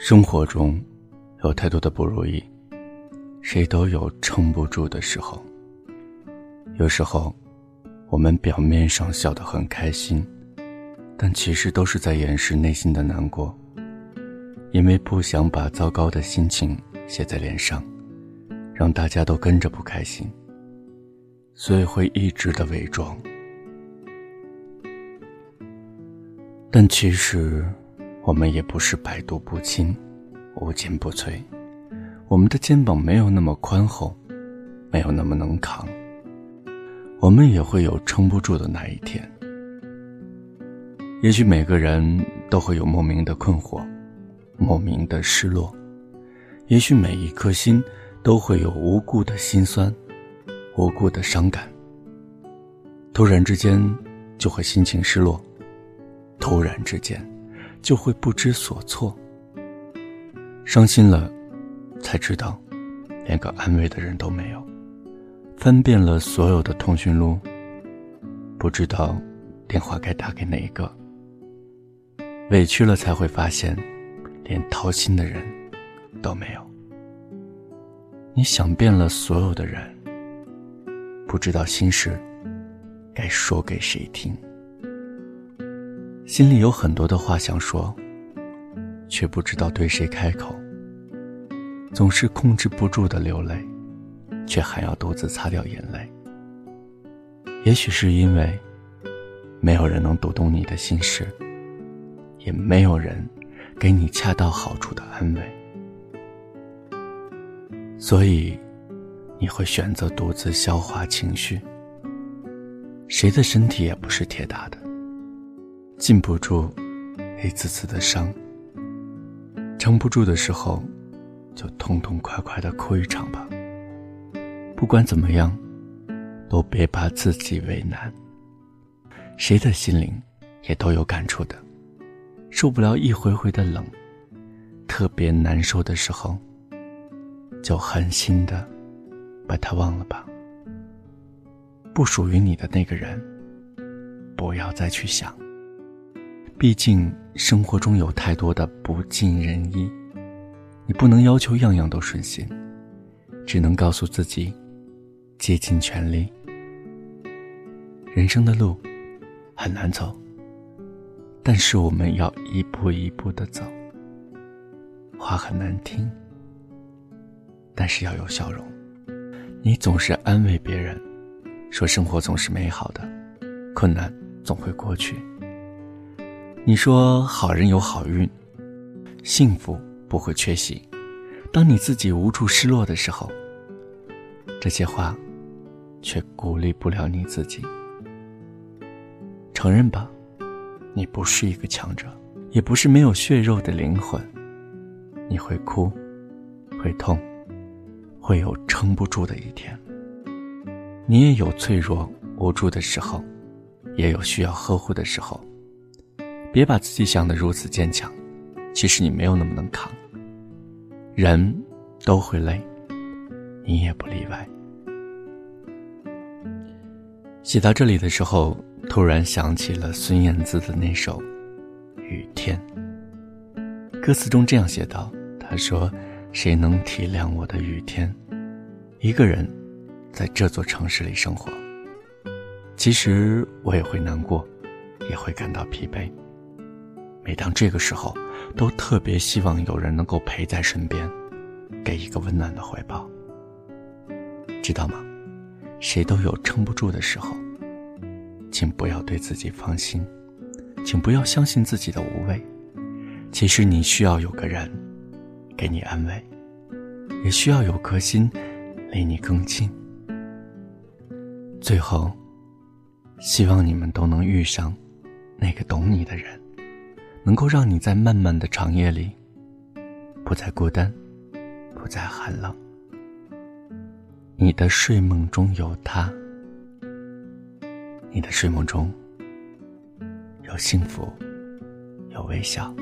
生活中，有太多的不如意，谁都有撑不住的时候。有时候，我们表面上笑得很开心，但其实都是在掩饰内心的难过，因为不想把糟糕的心情写在脸上，让大家都跟着不开心，所以会一直的伪装。但其实。我们也不是百毒不侵、无坚不摧，我们的肩膀没有那么宽厚，没有那么能扛。我们也会有撑不住的那一天。也许每个人都会有莫名的困惑，莫名的失落；也许每一颗心都会有无故的心酸，无故的伤感。突然之间就会心情失落，突然之间。就会不知所措，伤心了，才知道，连个安慰的人都没有。翻遍了所有的通讯录，不知道电话该打给哪一个。委屈了才会发现，连掏心的人都没有。你想遍了所有的人，不知道心事该说给谁听。心里有很多的话想说，却不知道对谁开口。总是控制不住的流泪，却还要独自擦掉眼泪。也许是因为，没有人能读懂你的心事，也没有人给你恰到好处的安慰，所以你会选择独自消化情绪。谁的身体也不是铁打的。禁不住一次次的伤，撑不住的时候，就痛痛快快的哭一场吧。不管怎么样，都别把自己为难。谁的心灵也都有感触的，受不了一回回的冷，特别难受的时候，就狠心的把他忘了吧。不属于你的那个人，不要再去想。毕竟生活中有太多的不尽人意，你不能要求样样都顺心，只能告诉自己，竭尽全力。人生的路很难走，但是我们要一步一步的走。话很难听，但是要有笑容。你总是安慰别人，说生活总是美好的，困难总会过去。你说好人有好运，幸福不会缺席。当你自己无处失落的时候，这些话却鼓励不了你自己。承认吧，你不是一个强者，也不是没有血肉的灵魂。你会哭，会痛，会有撑不住的一天。你也有脆弱无助的时候，也有需要呵护的时候。别把自己想的如此坚强，其实你没有那么能扛。人都会累，你也不例外。写到这里的时候，突然想起了孙燕姿的那首《雨天》。歌词中这样写道：“他说，谁能体谅我的雨天？一个人在这座城市里生活，其实我也会难过，也会感到疲惫。”每当这个时候，都特别希望有人能够陪在身边，给一个温暖的怀抱。知道吗？谁都有撑不住的时候，请不要对自己放心，请不要相信自己的无畏。其实你需要有个人，给你安慰，也需要有颗心，离你更近。最后，希望你们都能遇上那个懂你的人。能够让你在漫漫的长夜里，不再孤单，不再寒冷。你的睡梦中有他，你的睡梦中有幸福，有微笑。